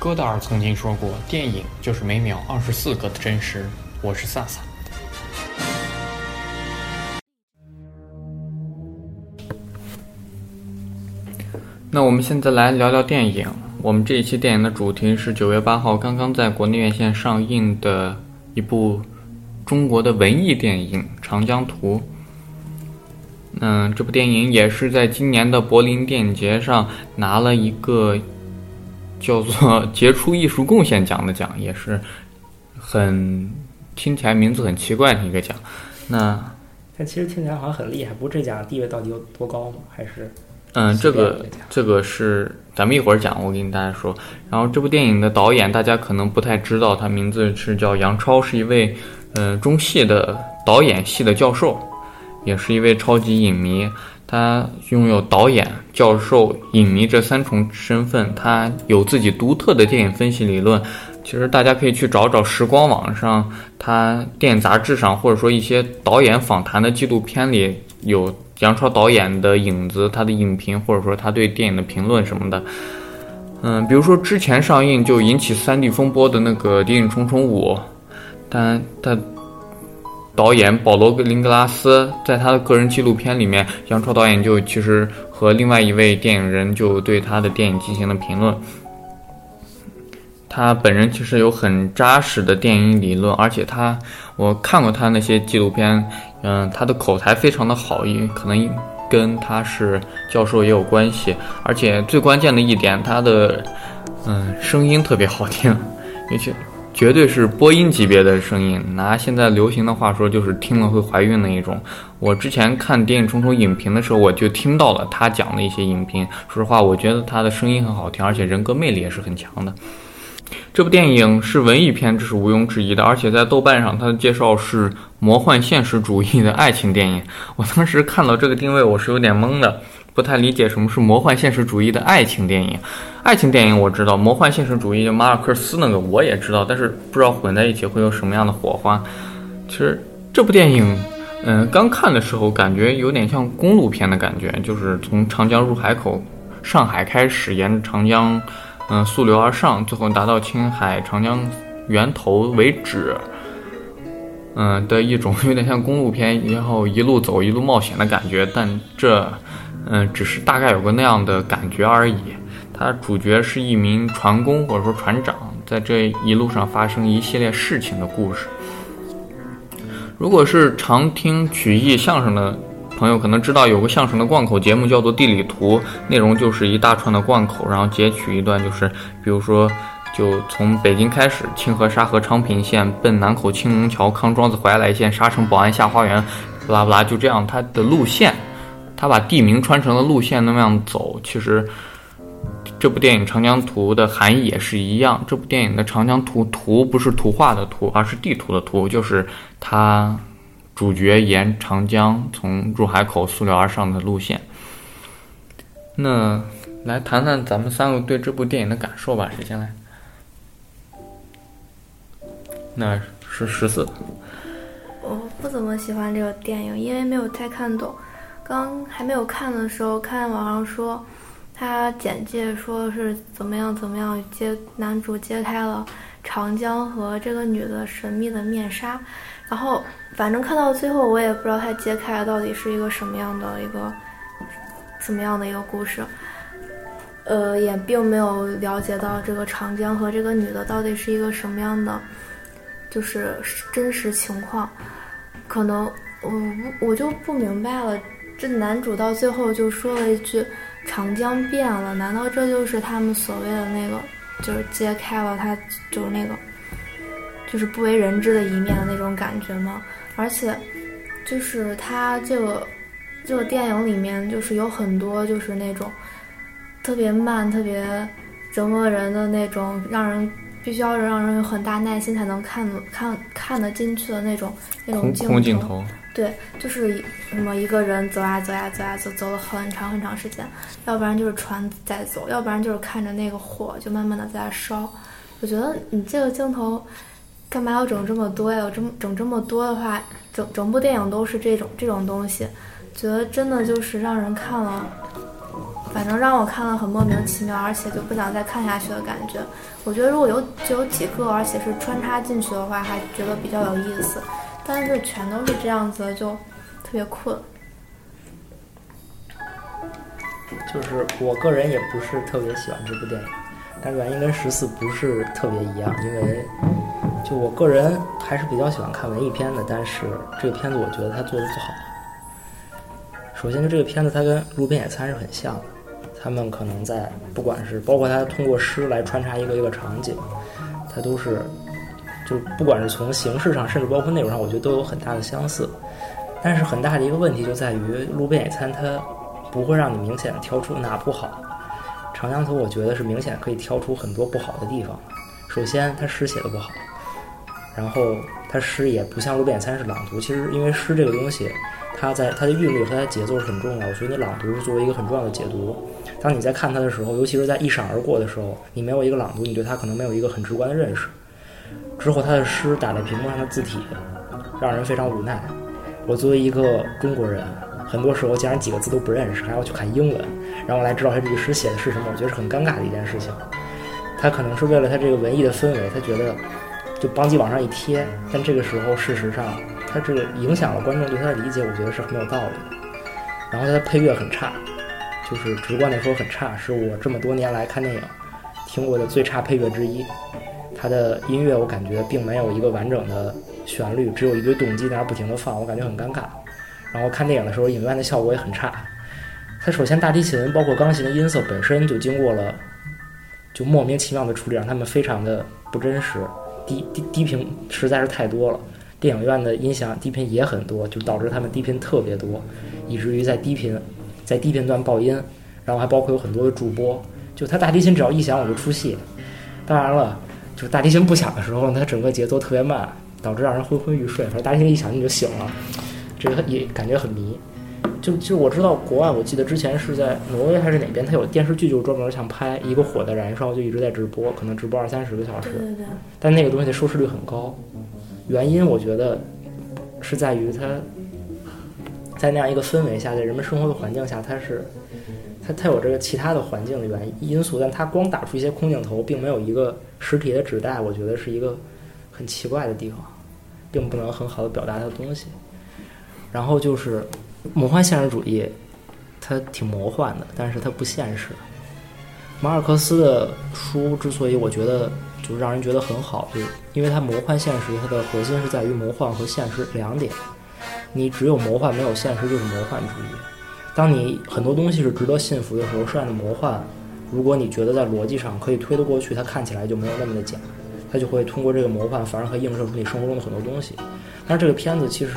戈达尔曾经说过：“电影就是每秒二十四个的真实。”我是萨萨。那我们现在来聊聊电影。我们这一期电影的主题是九月八号刚刚在国内院线上映的一部中国的文艺电影《长江图》。嗯，这部电影也是在今年的柏林电影节上拿了一个叫做“杰出艺术贡献奖”的奖，也是很听起来名字很奇怪的一个奖。那但其实听起来好像很厉害，不过这奖地位到底有多高吗？还是？嗯，这个这个是咱们一会儿讲，我跟大家说。然后这部电影的导演大家可能不太知道，他名字是叫杨超，是一位嗯中戏的导演系的教授，也是一位超级影迷。他拥有导演、教授、影迷这三重身份，他有自己独特的电影分析理论。其实大家可以去找找时光网上，他电影杂志上，或者说一些导演访谈的纪录片里有。杨超导演的影子，他的影评或者说他对电影的评论什么的，嗯，比如说之前上映就引起三 D 风波的那个《谍影重重五》，但他导演保罗·林格拉斯在他的个人纪录片里面，杨超导演就其实和另外一位电影人就对他的电影进行了评论。他本人其实有很扎实的电影理论，而且他我看过他那些纪录片。嗯，他的口才非常的好，因可能跟他是教授也有关系，而且最关键的一点，他的嗯声音特别好听，尤其绝对是播音级别的声音。拿现在流行的话说，就是听了会怀孕的一种。我之前看电影《冲冲》影评的时候，我就听到了他讲的一些影评。说实话，我觉得他的声音很好听，而且人格魅力也是很强的。这部电影是文艺片，这是毋庸置疑的。而且在豆瓣上，它的介绍是魔幻现实主义的爱情电影。我当时看到这个定位，我是有点懵的，不太理解什么是魔幻现实主义的爱情电影。爱情电影我知道，魔幻现实主义马尔克斯那个我也知道，但是不知道混在一起会有什么样的火花。其实这部电影，嗯，刚看的时候感觉有点像公路片的感觉，就是从长江入海口上海开始，沿着长江。嗯，溯流而上，最后达到青海长江源头为止。嗯，的一种 有点像公路片，然后一路走一路冒险的感觉。但这，嗯，只是大概有个那样的感觉而已。它主角是一名船工或者说船长，在这一路上发生一系列事情的故事。如果是常听曲艺相声的。朋友可能知道有个相声的贯口节目叫做《地理图》，内容就是一大串的贯口，然后截取一段，就是比如说，就从北京开始，清河沙河昌平线，奔南口青龙桥，康庄子怀来线，沙城宝安下花园，不拉不拉，就这样，它的路线，他把地名穿成了路线那么样走。其实这部电影《长江图》的含义也是一样，这部电影的长江图图不是图画的图，而是地图的图，就是它。主角沿长江从入海口溯流而上的路线。那来谈谈咱们三个对这部电影的感受吧。谁先来？那是十四。我不怎么喜欢这个电影，因为没有太看懂。刚还没有看的时候，看网上说，他简介说是怎么样怎么样揭男主揭开了长江和这个女的神秘的面纱。然后，反正看到最后，我也不知道他揭开到底是一个什么样的一个怎么样的一个故事，呃，也并没有了解到这个长江和这个女的到底是一个什么样的，就是真实情况。可能我我就不明白了，这男主到最后就说了一句“长江变了”，难道这就是他们所谓的那个，就是揭开了他就是那个。就是不为人知的一面的那种感觉吗？而且，就是他这个这个电影里面，就是有很多就是那种特别慢、特别折磨人的那种，让人必须要让人有很大耐心才能看看看得进去的那种那种镜头。对，就是什么一个人走呀走呀走呀走，走了很长很长时间，要不然就是船在走，要不然就是看着那个火就慢慢的在烧。我觉得你这个镜头。干嘛要整这么多呀？我这么整这么多的话，整整部电影都是这种这种东西，觉得真的就是让人看了反正让我看了很莫名其妙，而且就不想再看下去的感觉。我觉得如果有就有几个，而且是穿插进去的话，还觉得比较有意思。但是全都是这样子，就特别困。就是我个人也不是特别喜欢这部电影，但原因跟十四不是特别一样，因为就我个人还是比较喜欢看文艺片的，但是这个片子我觉得它做的不好。首先，就这个片子它跟《路边野餐》是很像的，他们可能在不管是包括它通过诗来穿插一个一个场景，它都是就不管是从形式上，甚至包括内容上，我觉得都有很大的相似。但是很大的一个问题就在于《路边野餐》它。不会让你明显挑出哪不好，长江图我觉得是明显可以挑出很多不好的地方。首先，他诗写的不好，然后他诗也不像路边野餐是朗读。其实，因为诗这个东西，它在它的韵律和它的节奏是很重要，我觉得你朗读是作为一个很重要的解读。当你在看它的时候，尤其是在一闪而过的时候，你没有一个朗读，你对它可能没有一个很直观的认识。之后，他的诗打在屏幕上的字体，让人非常无奈。我作为一个中国人。很多时候竟然几个字都不认识，还要去看英文，然后来知道他这句诗写的是什么，我觉得是很尴尬的一件事情。他可能是为了他这个文艺的氛围，他觉得就邦机往上一贴，但这个时候事实上他这个影响了观众对他的理解，我觉得是很有道理的。然后他的配乐很差，就是直观的说很差，是我这么多年来看电影听过的最差配乐之一。他的音乐我感觉并没有一个完整的旋律，只有一堆动机在那不停的放，我感觉很尴尬。然后看电影的时候，影院的效果也很差。它首先大提琴包括钢琴的音色本身就经过了就莫名其妙的处理，让他们非常的不真实，低低低频实在是太多了。电影院的音响低频也很多，就导致他们低频特别多，以至于在低频在低频段爆音，然后还包括有很多的主播。就他大提琴只要一响我就出戏。当然了，就是大提琴不响的时候，它整个节奏特别慢，导致让人昏昏欲睡。反正大提琴一响你就醒了。这个也感觉很迷，就就我知道国外，我记得之前是在挪威还是哪边，它有电视剧，就专门想拍一个火的燃烧，就一直在直播，可能直播二三十个小时。对对对。但那个东西的收视率很高，原因我觉得是在于它在那样一个氛围下，在人们生活的环境下，它是它它有这个其他的环境的原因因素，但它光打出一些空镜头，并没有一个实体的纸袋，我觉得是一个很奇怪的地方，并不能很好的表达它的东西。然后就是魔幻现实主义，它挺魔幻的，但是它不现实。马尔克斯的书之所以我觉得就是让人觉得很好，就是因为它魔幻现实，它的核心是在于魔幻和现实两点。你只有魔幻没有现实就是魔幻主义。当你很多东西是值得信服的时候，涉案的魔幻，如果你觉得在逻辑上可以推得过去，它看起来就没有那么的假，它就会通过这个魔幻，反而可以映射出你生活中的很多东西。但是这个片子其实。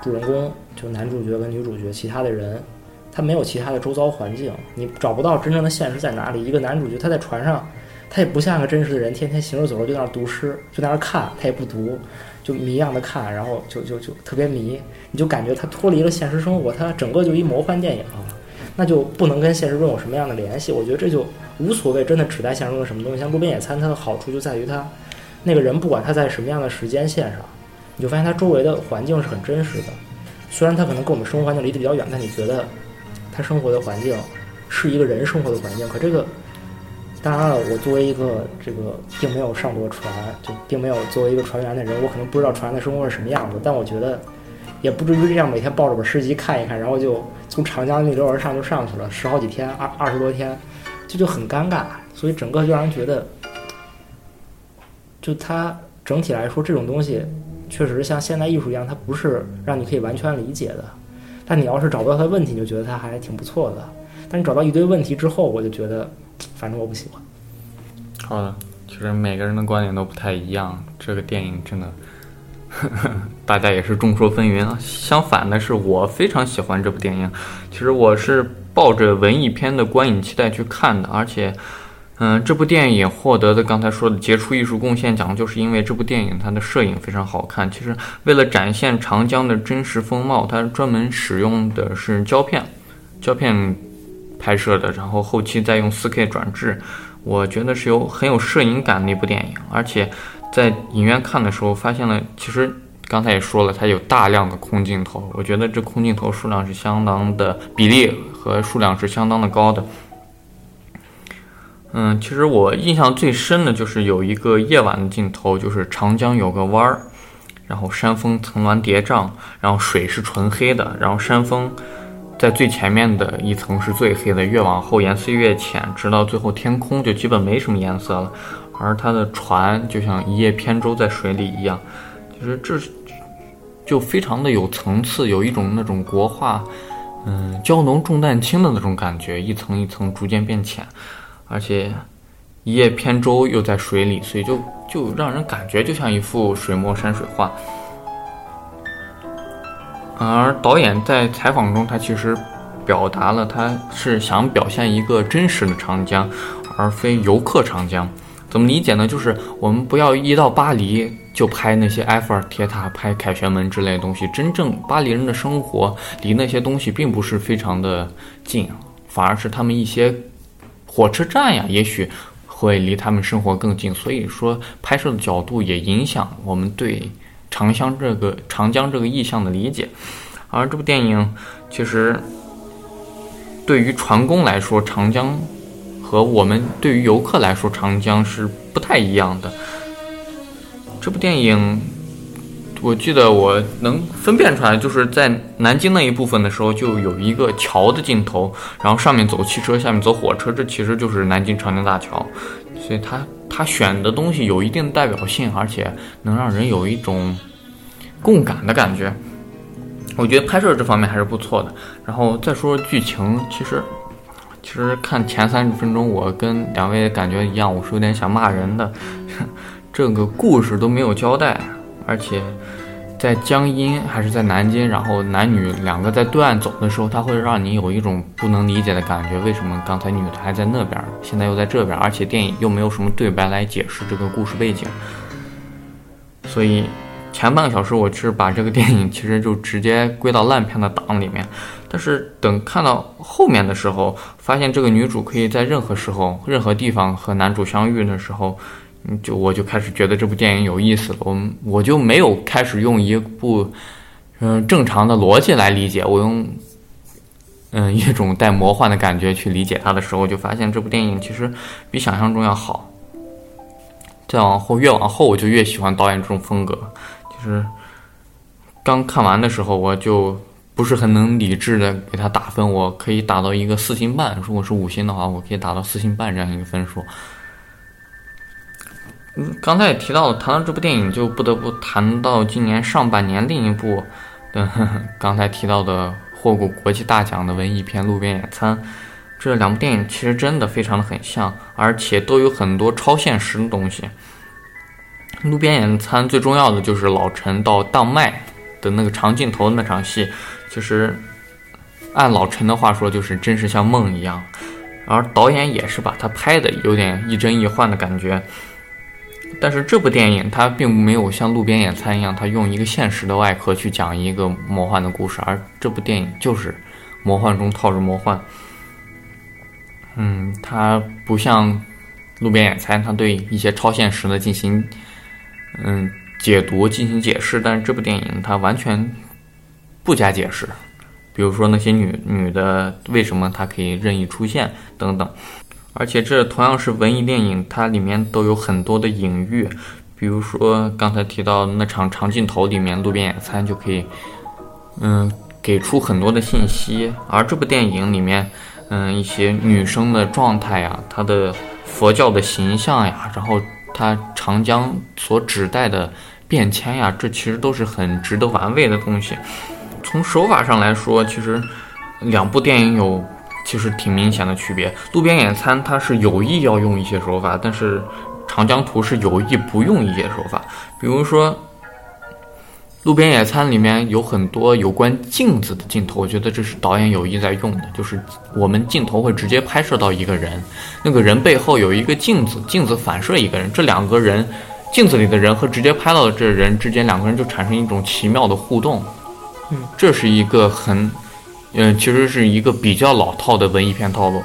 主人公就男主角跟女主角，其他的人，他没有其他的周遭环境，你找不到真正的现实在哪里。一个男主角他在船上，他也不像个真实的人，天天行尸走肉就在那儿读诗，就在那儿看，他也不读，就迷样的看，然后就就就特别迷，你就感觉他脱离了现实生活，他整个就一魔幻电影，那就不能跟现实中有什么样的联系。我觉得这就无所谓，真的指代现实中的什么东西。像路边野餐，它的好处就在于它那个人不管他在什么样的时间线上。你就发现他周围的环境是很真实的，虽然他可能跟我们生活环境离得比较远，但你觉得他生活的环境是一个人生活的环境。可这个，当然了，我作为一个这个并没有上过船，就并没有作为一个船员的人，我可能不知道船的生活是什么样子。但我觉得也不至于这样，每天抱着本诗集看一看，然后就从长江逆流而上就上去了，十好几天，二二十多天，这就很尴尬。所以整个就让人觉得，就它整体来说这种东西。确实像现代艺术一样，它不是让你可以完全理解的。但你要是找不到它的问题，你就觉得它还挺不错的。但你找到一堆问题之后，我就觉得，反正我不喜欢。好的，其实每个人的观点都不太一样。这个电影真的，大家也是众说纷纭啊。相反的是，我非常喜欢这部电影。其实我是抱着文艺片的观影期待去看的，而且。嗯，这部电影获得的刚才说的杰出艺术贡献奖，就是因为这部电影它的摄影非常好看。其实为了展现长江的真实风貌，它专门使用的是胶片，胶片拍摄的，然后后期再用 4K 转制，我觉得是有很有摄影感的一部电影。而且在影院看的时候，发现了其实刚才也说了，它有大量的空镜头，我觉得这空镜头数量是相当的比例。和数量是相当的高的。嗯，其实我印象最深的就是有一个夜晚的镜头，就是长江有个弯儿，然后山峰层峦叠嶂，然后水是纯黑的，然后山峰在最前面的一层是最黑的，越往后颜色越浅，直到最后天空就基本没什么颜色了。而他的船就像一叶扁舟在水里一样，就是这就非常的有层次，有一种那种国画，嗯，蛟龙重淡轻的那种感觉，一层一层逐渐变浅。而且一叶扁舟又在水里，所以就就让人感觉就像一幅水墨山水画。而导演在采访中，他其实表达了他是想表现一个真实的长江，而非游客长江。怎么理解呢？就是我们不要一到巴黎就拍那些埃菲尔铁塔、拍凯旋门之类的东西。真正巴黎人的生活离那些东西并不是非常的近，反而是他们一些。火车站呀，也许会离他们生活更近，所以说拍摄的角度也影响我们对长江这个长江这个意象的理解。而这部电影其实对于船工来说，长江和我们对于游客来说，长江是不太一样的。这部电影。我记得我能分辨出来，就是在南京那一部分的时候，就有一个桥的镜头，然后上面走汽车，下面走火车，这其实就是南京长江大桥。所以他他选的东西有一定代表性，而且能让人有一种共感的感觉。我觉得拍摄这方面还是不错的。然后再说剧情，其实其实看前三十分钟，我跟两位感觉一样，我是有点想骂人的。这个故事都没有交代。而且，在江阴还是在南京，然后男女两个在对岸走的时候，他会让你有一种不能理解的感觉。为什么刚才女的还在那边，现在又在这边？而且电影又没有什么对白来解释这个故事背景。所以前半个小时，我是把这个电影 其实就直接归到烂片的档里面。但是等看到后面的时候，发现这个女主可以在任何时候、任何地方和男主相遇的时候。就我就开始觉得这部电影有意思了，我我就没有开始用一部嗯正常的逻辑来理解，我用嗯 一种带魔幻的感觉去理解它的时候，就发现这部电影其实比想象中要好。再往后越往后，我就越喜欢导演这种风格。就是刚看完的时候，我就不是很能理智的给他打分，我可以打到一个四星半。如果是五星的话，我可以打到四星半这样一个分数。嗯刚才也提到了，谈到这部电影，就不得不谈到今年上半年另一部 刚才提到的获过国际大奖的文艺片《路边野餐》。这两部电影其实真的非常的很像，而且都有很多超现实的东西。《路边野餐》最重要的就是老陈到当麦的那个长镜头那场戏，其实按老陈的话说，就是真是像梦一样。而导演也是把它拍的有点亦真亦幻的感觉。但是这部电影它并没有像路边野餐一样，它用一个现实的外壳去讲一个魔幻的故事，而这部电影就是魔幻中套着魔幻。嗯，它不像路边野餐，它对一些超现实的进行嗯解读、进行解释，但是这部电影它完全不加解释，比如说那些女女的为什么她可以任意出现等等。而且这同样是文艺电影，它里面都有很多的隐喻，比如说刚才提到那场长镜头里面路边野餐就可以，嗯，给出很多的信息。而这部电影里面，嗯，一些女生的状态呀，她的佛教的形象呀，然后它长江所指代的变迁呀，这其实都是很值得玩味的东西。从手法上来说，其实两部电影有。其实挺明显的区别，路边野餐它是有意要用一些手法，但是长江图是有意不用一些手法。比如说，路边野餐里面有很多有关镜子的镜头，我觉得这是导演有意在用的，就是我们镜头会直接拍摄到一个人，那个人背后有一个镜子，镜子反射一个人，这两个人镜子里的人和直接拍到的这人之间，两个人就产生一种奇妙的互动。嗯，这是一个很。嗯，其实是一个比较老套的文艺片套路，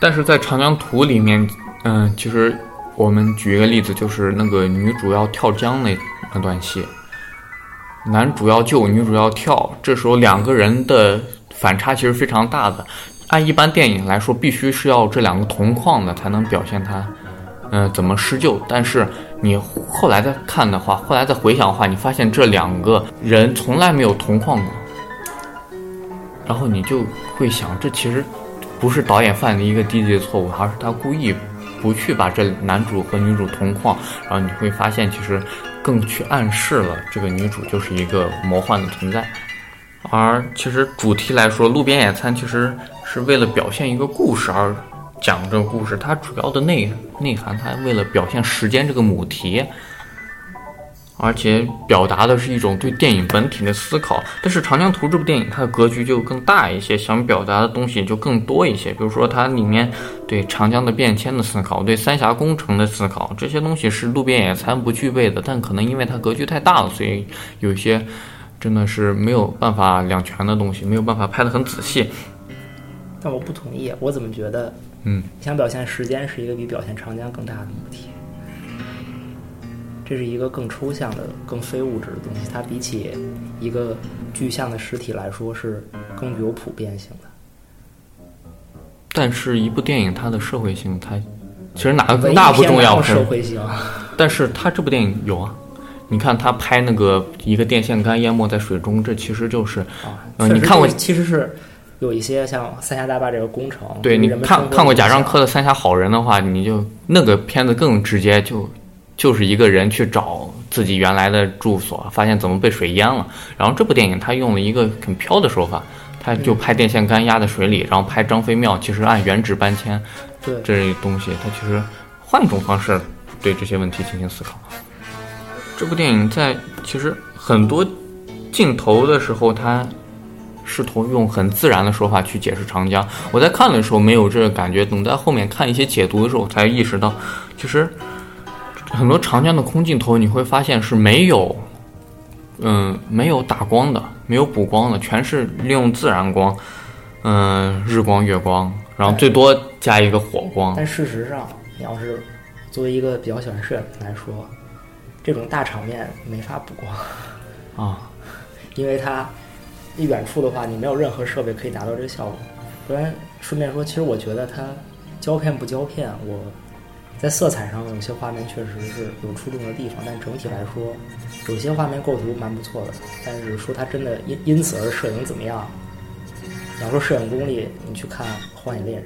但是在《长江图》里面，嗯，其实我们举一个例子，就是那个女主要跳江那那段戏，男主要救，女主要跳，这时候两个人的反差其实非常大的。按一般电影来说，必须是要这两个同框的才能表现他，嗯，怎么施救。但是你后来再看的话，后来再回想的话，你发现这两个人从来没有同框过，然后你就会想，这其实不是导演犯的一个低级的错误，而是他故意不去把这男主和女主同框，然后你会发现，其实更去暗示了这个女主就是一个魔幻的存在。而其实主题来说，《路边野餐》其实是为了表现一个故事而讲这个故事，它主要的内内涵，它为了表现时间这个母题，而且表达的是一种对电影本体的思考。但是《长江图》这部电影，它的格局就更大一些，想表达的东西就更多一些。比如说，它里面对长江的变迁的思考，对三峡工程的思考，这些东西是《路边野餐》不具备的。但可能因为它格局太大了，所以有一些。真的是没有办法两全的东西，没有办法拍得很仔细。但我不同意，我怎么觉得，嗯，想表现时间是一个比表现长江更大的母题。这是一个更抽象的、更非物质的东西，它比起一个具象的实体来说是更具有普遍性的。但是，一部电影它的社会性，它其实哪个更大不重要，社会性。但是它这部电影有啊。你看他拍那个一个电线杆淹没在水中，这其实就是啊，你看过其实是有一些像三峡大坝这个工程，对，你看看过贾樟柯的《三峡好人》的话，你就那个片子更直接，就就是一个人去找自己原来的住所，发现怎么被水淹了。然后这部电影他用了一个很飘的手法，他就拍电线杆压在水里，然后拍张飞庙，其实按原址搬迁，对这东西，他其实换一种方式对这些问题进行思考。这部电影在其实很多镜头的时候，他试图用很自然的说法去解释长江。我在看的时候没有这个感觉，等在后面看一些解读的时候，才意识到，其实很多长江的空镜头你会发现是没有，嗯，没有打光的，没有补光的，全是利用自然光，嗯，日光、月光，然后最多加一个火光。但事实上，你要是作为一个比较喜欢摄影来说，这种大场面没法补光啊，因为它一远处的话，你没有任何设备可以达到这个效果。不然顺便说，其实我觉得它胶片不胶片，我在色彩上有些画面确实是有出众的地方，但整体来说，有些画面构图蛮不错的。但是说它真的因因此而摄影怎么样？你要说摄影功力，你去看《荒野猎人》，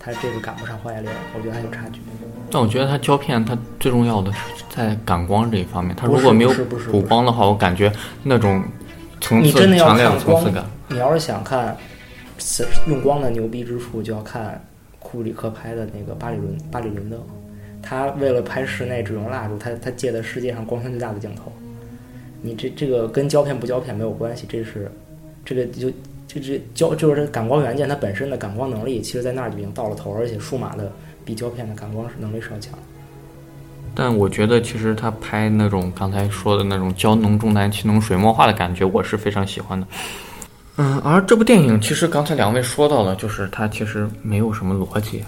它这个赶不上《荒野猎人》，我觉得还有差距。但我觉得它胶片，它最重要的是在感光这一方面。它如果没有补光的话，我感觉那种层次强烈的层次感。你要是想看用光的牛逼之处，就要看库里克拍的那个《巴里伦巴里伦的》。他为了拍室内只用蜡烛，他他借的世界上光圈最大的镜头。你这这个跟胶片不胶片没有关系，这是这个就这这胶就是这感光元件它本身的感光能力，其实在那儿就已经到了头，而且数码的。比胶片的感光能力是要强，但我觉得其实他拍那种刚才说的那种胶浓重淡气浓水墨画的感觉，我是非常喜欢的。嗯，而这部电影其实刚才两位说到了，就是它其实没有什么逻辑，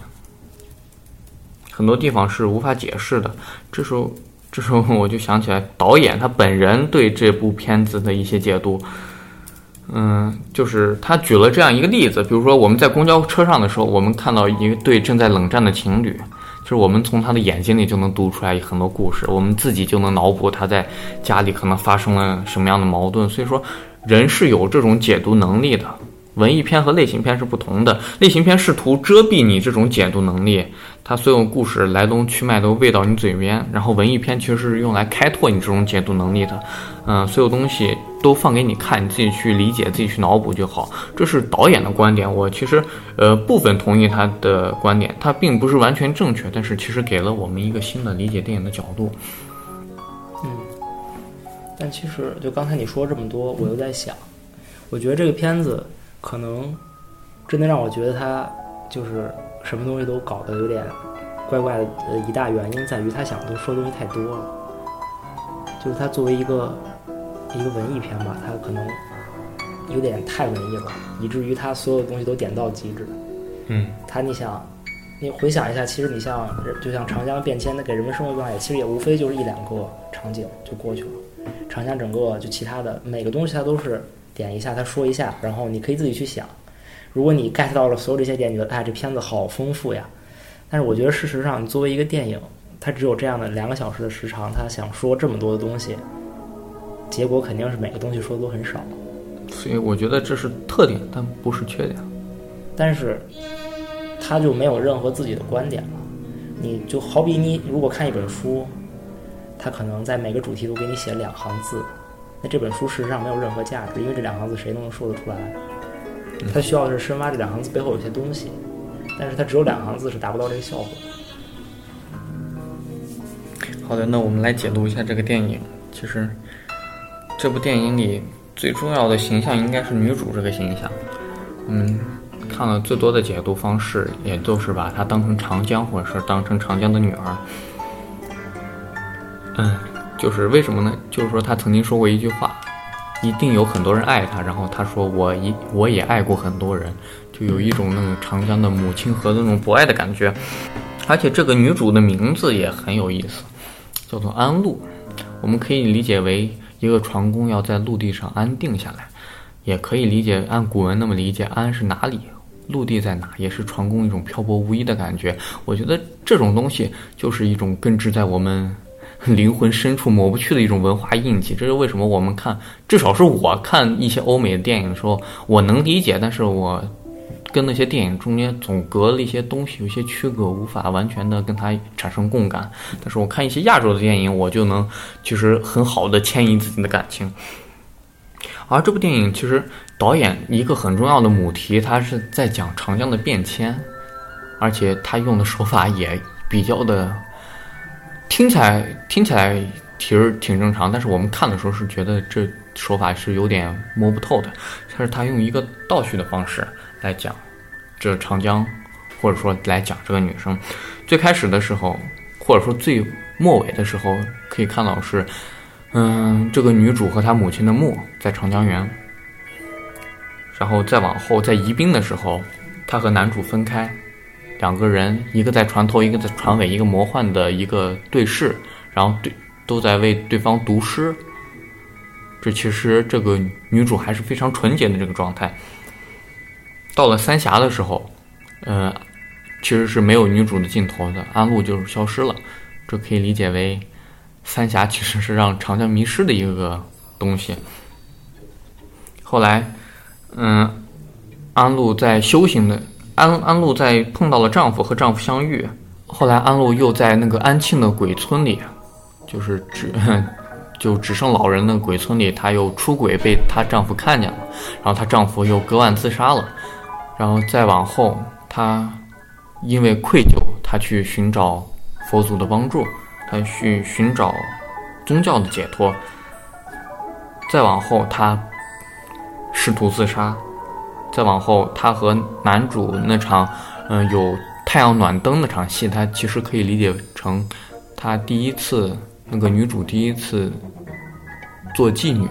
很多地方是无法解释的。这时候，这时候我就想起来导演他本人对这部片子的一些解读。嗯，就是他举了这样一个例子，比如说我们在公交车上的时候，我们看到一对正在冷战的情侣，是我们从他的眼睛里就能读出来很多故事，我们自己就能脑补他在家里可能发生了什么样的矛盾。所以说，人是有这种解读能力的。文艺片和类型片是不同的，类型片试图遮蔽你这种解读能力，它所有故事来龙去脉都喂到你嘴边，然后文艺片其实是用来开拓你这种解读能力的，嗯，所有东西都放给你看，你自己去理解，自己去脑补就好。这是导演的观点，我其实呃部分同意他的观点，他并不是完全正确，但是其实给了我们一个新的理解电影的角度。嗯，但其实就刚才你说这么多，我又在想，我觉得这个片子。可能真的让我觉得他就是什么东西都搞得有点怪怪的。呃，一大原因在于他想都说东西太多了。就是他作为一个一个文艺片吧，它可能有点太文艺了，以至于它所有东西都点到极致。嗯，它你想，你回想一下，其实你像就像长江变迁，它给人们生活状态，其实也无非就是一两个场景就过去了。长江整个就其他的每个东西，它都是。点一下，它说一下，然后你可以自己去想。如果你 get 到了所有这些点，你觉得哎，这片子好丰富呀。但是我觉得事实上，你作为一个电影，它只有这样的两个小时的时长，它想说这么多的东西，结果肯定是每个东西说的都很少。所以我觉得这是特点，但不是缺点。但是，他就没有任何自己的观点了。你就好比你如果看一本书，他可能在每个主题都给你写两行字，那这本书事实上没有任何价值，因为这两行字谁都能说得出来。他需要的是深挖这两行字背后有些东西，但是他只有两行字是达不到这个效果。好的，那我们来解读一下这个电影。其实，这部电影里最重要的形象应该是女主这个形象。嗯，看了最多的解读方式，也就是把她当成长江，或者是当成长江的女儿。嗯，就是为什么呢？就是说她曾经说过一句话，一定有很多人爱她。然后她说我一我也爱过很多人，就有一种那种长江的母亲河的那种博爱的感觉。而且这个女主的名字也很有意思，叫做安陆。我们可以理解为一个船工要在陆地上安定下来，也可以理解按古文那么理解，安是哪里，陆地在哪，也是船工一种漂泊无依的感觉。我觉得这种东西就是一种根植在我们灵魂深处抹不去的一种文化印记。这是为什么我们看，至少是我看一些欧美的电影的时候，我能理解，但是我。跟那些电影中间总隔了一些东西，有些区隔，无法完全的跟它产生共感。但是我看一些亚洲的电影，我就能其实很好的迁移自己的感情。而这部电影其实导演一个很重要的母题，他是在讲长江的变迁，而且他用的手法也比较的听起来听起来其实挺正常，但是我们看的时候是觉得这手法是有点摸不透的。但是他用一个倒叙的方式。来讲这长江，或者说来讲这个女生，最开始的时候，或者说最末尾的时候，可以看到是，嗯，这个女主和她母亲的墓在长江源，然后再往后，在宜宾的时候，她和男主分开，两个人一个在船头，一个在船尾，一个魔幻的一个对视，然后对都在为对方读诗，这其实这个女主还是非常纯洁的这个状态。到了三峡的时候，呃，其实是没有女主的镜头的，安陆就是消失了。这可以理解为，三峡其实是让长江迷失的一个东西。后来，嗯，安陆在修行的安安陆在碰到了丈夫和丈夫相遇，后来安陆又在那个安庆的鬼村里，就是只 就只剩老人的鬼村里，她又出轨被她丈夫看见了，然后她丈夫又割腕自杀了。然后再往后，他因为愧疚，他去寻找佛祖的帮助，他去寻找宗教的解脱。再往后，他试图自杀。再往后，他和男主那场，嗯，有太阳暖灯那场戏，他其实可以理解成他第一次那个女主第一次做妓女。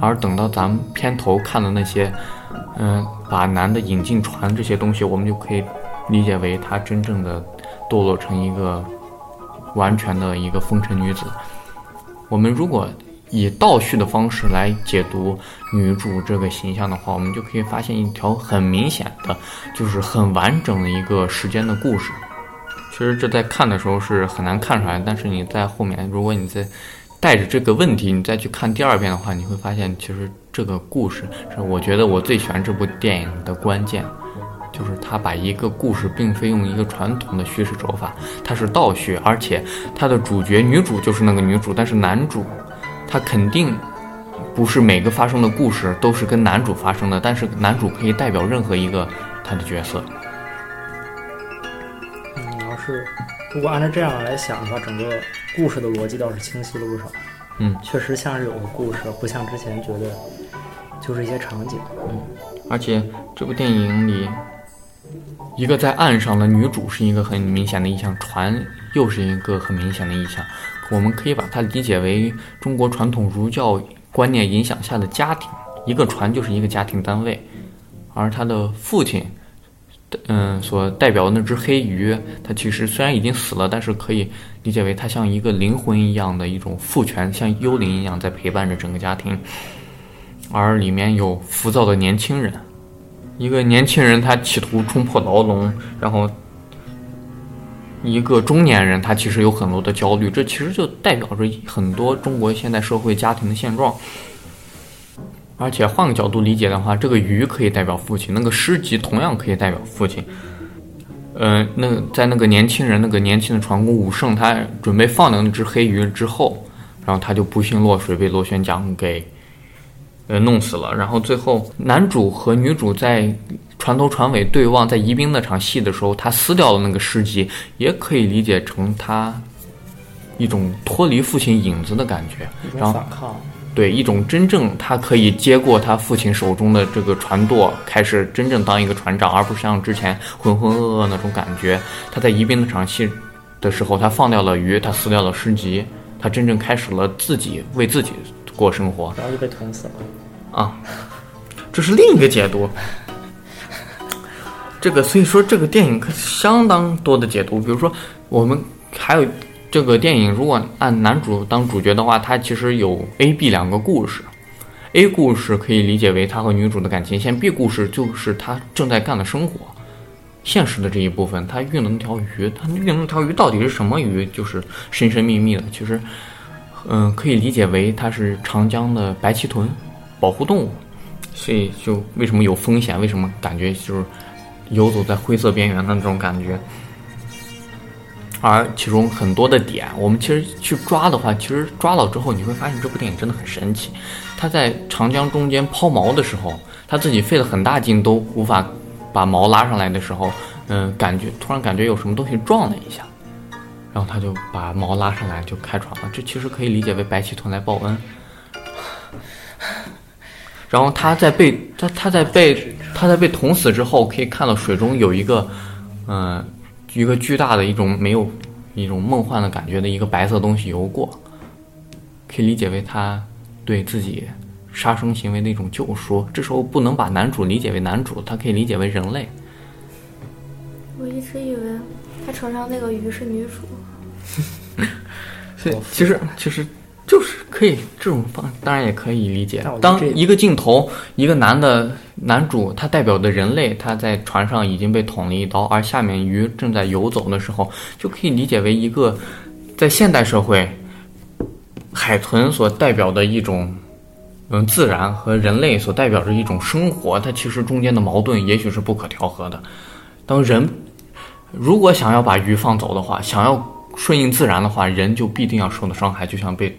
而等到咱们片头看的那些。嗯，把男的引进船这些东西，我们就可以理解为她真正的堕落成一个完全的一个风尘女子。我们如果以倒叙的方式来解读女主这个形象的话，我们就可以发现一条很明显的，就是很完整的一个时间的故事。其实这在看的时候是很难看出来，但是你在后面，如果你在带着这个问题，你再去看第二遍的话，你会发现其实。这个故事是我觉得我最喜欢这部电影的关键，就是他把一个故事并非用一个传统的叙事手法，它是倒叙，而且它的主角女主就是那个女主，但是男主他肯定不是每个发生的故事都是跟男主发生的，但是男主可以代表任何一个他的角色。你要是如果按照这样来想的话，整个故事的逻辑倒是清晰了不少。嗯，确实像是有个故事，不像之前觉得就是一些场景。嗯，而且这部电影里，一个在岸上的女主是一个很明显的意象，船又是一个很明显的意象。我们可以把它理解为中国传统儒教观念影响下的家庭，一个船就是一个家庭单位，而他的父亲。嗯，所代表的那只黑鱼，它其实虽然已经死了，但是可以理解为它像一个灵魂一样的一种父权，像幽灵一样在陪伴着整个家庭。而里面有浮躁的年轻人，一个年轻人他企图冲破牢笼，然后一个中年人他其实有很多的焦虑，这其实就代表着很多中国现代社会家庭的现状。而且换个角度理解的话，这个鱼可以代表父亲，那个诗集同样可以代表父亲。呃，那在那个年轻人，那个年轻的船工武圣，他准备放掉那只黑鱼之后，然后他就不幸落水，被螺旋桨给呃弄死了。然后最后男主和女主在船头船尾对望，在宜宾那场戏的时候，他撕掉了那个诗集，也可以理解成他一种脱离父亲影子的感觉，然后种反抗。对一种真正他可以接过他父亲手中的这个船舵，开始真正当一个船长，而不是像之前浑浑噩噩那种感觉。他在宜宾那场戏的时候，他放掉了鱼，他撕掉了诗集，他真正开始了自己为自己过生活然后就被捅死了。啊！这是另一个解读。这个所以说这个电影可相当多的解读，比如说我们还有这个电影，如果按男主当主角的话，他其实有 A、B 两个故事。A 故事可以理解为他和女主的感情线，B 故事就是他正在干的生活，现实的这一部分。他运了那条鱼，他运的那条鱼到底是什么鱼？就是神神秘秘的。其实，嗯、可以理解为它是长江的白鳍豚，保护动物。所以就为什么有风险？为什么感觉就是游走在灰色边缘的那种感觉？而其中很多的点，我们其实去抓的话，其实抓到之后，你会发现这部电影真的很神奇。它在长江中间抛锚的时候，它自己费了很大劲都无法把锚拉上来的时候，嗯、感觉突然感觉有什么东西撞了一下，然后他就把毛拉上来就开船了。这其实可以理解为白鳍豚来报恩。然后他在被他他在被他在被捅死之后，可以看到水中有一个，嗯、一个巨大的一种没有一种梦幻的感觉的一个白色东西游过，可以理解为他对自己杀生行为的一种救赎。这时候不能把男主理解为男主，他可以理解为人类。我一直以为他船上那个鱼是女主。所以其实其实就是可以这种方，当然也可以理解当一个镜头，一个男的男主，他代表的人类，他在船上已经被捅了一刀，而下面鱼正在游走的时候，就可以理解为一个在现代社会，海豚所代表的一种。嗯，自然和人类所代表着一种生活，它其实中间的矛盾也许是不可调和的。当人如果想要把鱼放走的话，想要顺应自然的话，人就必定要受到伤害，就像被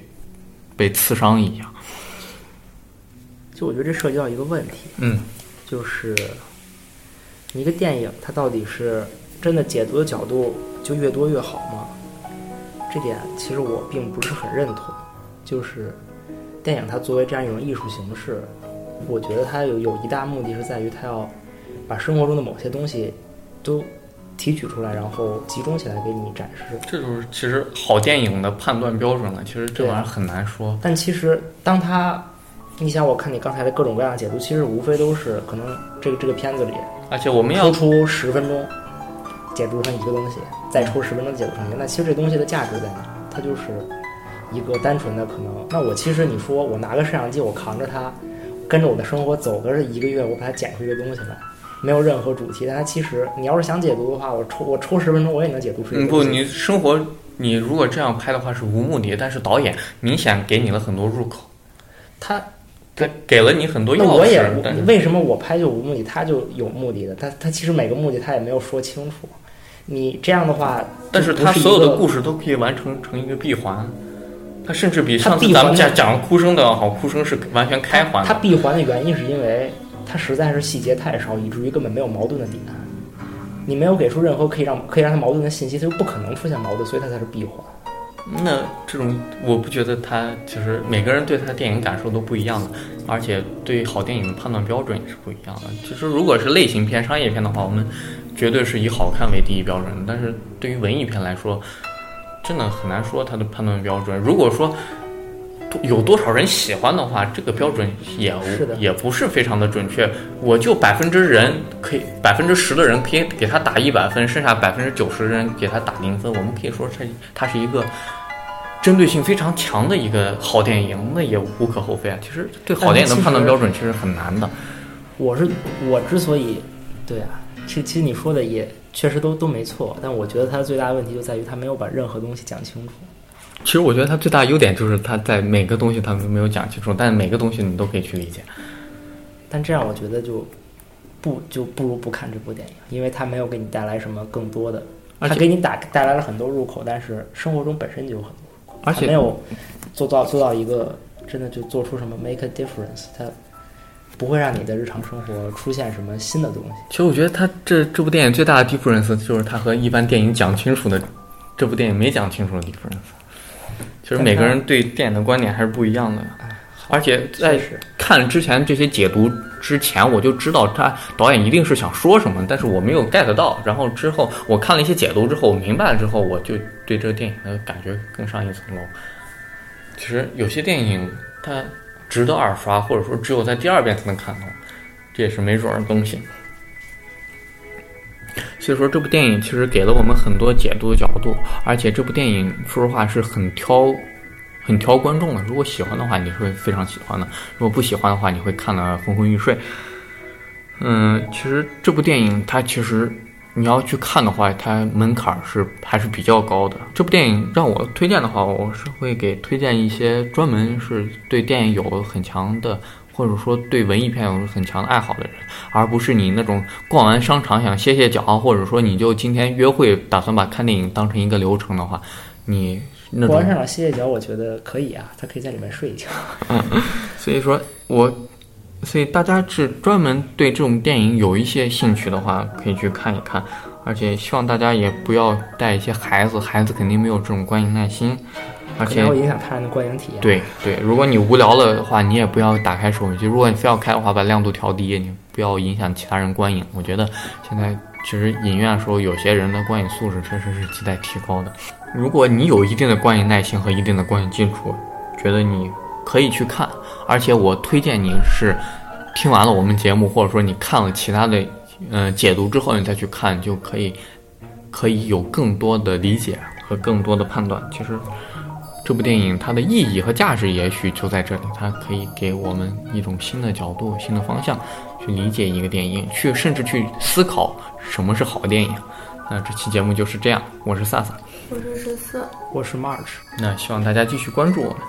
被刺伤一样。就我觉得这涉及到一个问题，嗯，就是一个电影它到底是真的解读的角度就越多越好吗？这点其实我并不是很认同。就是电影它作为这样一种艺术形式，我觉得它有有一大目的是在于它要把生活中的某些东西都提取出来，然后集中起来给你展示。这就是其实好电影的判断标准了。其实这玩意儿很难说。但其实当它，你想我看你刚才的各种各样的解读，其实无非都是可能这个这个片子里而且我们要抽出十分钟解读成一个东西，再抽十分钟解读成一个，那其实这东西的价值在哪？它就是一个单纯的可能。那我其实你说我拿个摄像机，我扛着它，跟着我的生活走个一个月，我把它剪出一个东西来，没有任何主题。但它其实你要是想解读的话，我抽我抽十分钟，我也能解读出来嗯不。你生活你如果这样拍的话是无目的，但是导演明显给你了很多入口，他他给了你很多钥匙。那我也为什么我拍就无目的，他就有目的的？他他其实每个目的他也没有说清楚。你这样的话，但是他所有的故事都可以完成成一个闭环，他甚至比他上次咱们讲讲哭声的要好，哭声是完全开环的。他闭环的原因是因为它实在是细节太少，以至于根本没有矛盾的点。你没有给出任何可以让可以让它矛盾的信息，它就不可能出现矛盾，所以它才是闭环。那这种我不觉得他其实每个人对他的电影感受都不一样的，而且对好电影的判断标准也是不一样的。其实如果是类型片、商业片的话，我们绝对是以好看为第一标准。但是对于文艺片来说，真的很难说它的判断标准。如果说有多少人喜欢的话，这个标准也无也不是非常的准确。我就百分之人可以百分之十的人可以给他打一百分，剩下百分之九十人给他打零分。我们可以说它它是一个针对性非常强的一个好电影，那也无可厚非啊。其实对好电影的判断标准其实很难的。我是我之所以，对啊，其其实你说的也确实都都没错，但我觉得它最大的问题就在于它没有把任何东西讲清楚。其实我觉得它最大的优点就是它在每个东西它没有讲清楚，但每个东西你都可以去理解。但这样我觉得就不就不如不看这部电影，因为它没有给你带来什么更多的，而且它给你打带来了很多入口，但是生活中本身就有很多入口，而且没有做到做到一个真的就做出什么 make a difference，它不会让你的日常生活出现什么新的东西。其实我觉得它这这部电影最大的 difference 就是它和一般电影讲清楚的这部电影没讲清楚的 difference。其实每个人对电影的观点还是不一样的，而且在看之前这些解读之前，我就知道他导演一定是想说什么，但是我没有 get 到。然后之后我看了一些解读之后，我明白了之后，我就对这个电影的感觉更上一层楼。其实有些电影它值得二刷，或者说只有在第二遍才能看懂，这也是没准儿的东西。所以说，这部电影其实给了我们很多解读的角度，而且这部电影说实话是很挑、很挑观众的。如果喜欢的话，你会非常喜欢的；如果不喜欢的话，你会看得昏昏欲睡。嗯，其实这部电影它其实你要去看的话，它门槛是还是比较高的。这部电影让我推荐的话，我是会给推荐一些专门是对电影有很强的，或者说对文艺片有很强的爱好的人，而不是你那种逛完商场想歇歇脚，或者说你就今天约会打算把看电影当成一个流程的话，你那种过完商场歇歇脚，我觉得可以啊，他可以在里面睡一觉。所以说我，所以大家是专门对这种电影有一些兴趣的话，可以去看一看。而且希望大家也不要带一些孩子，孩子肯定没有这种观影耐心，而且影响他人的观影体验。，对对，如果你无聊了的话，你也不要打开手机。如果你非要开的话，把亮度调低，你不要影响其他人观影。我觉得现在其实影院的时候，有些人的观影素质确实是亟待提高的。如果你有一定的观影耐心和一定的观影基础，觉得你可以去看。而且我推荐你是听完了我们节目，或者说你看了其他的呃解读之后，你再去看，就可以可以有更多的理解和更多的判断。其实这部电影它的意义和价值也许就在这里，它可以给我们一种新的角度、新的方向去理解一个电影，去甚至去思考什么是好电影。那这期节目就是这样，我是萨萨，我是十四。我是 March。那希望大家继续关注我们。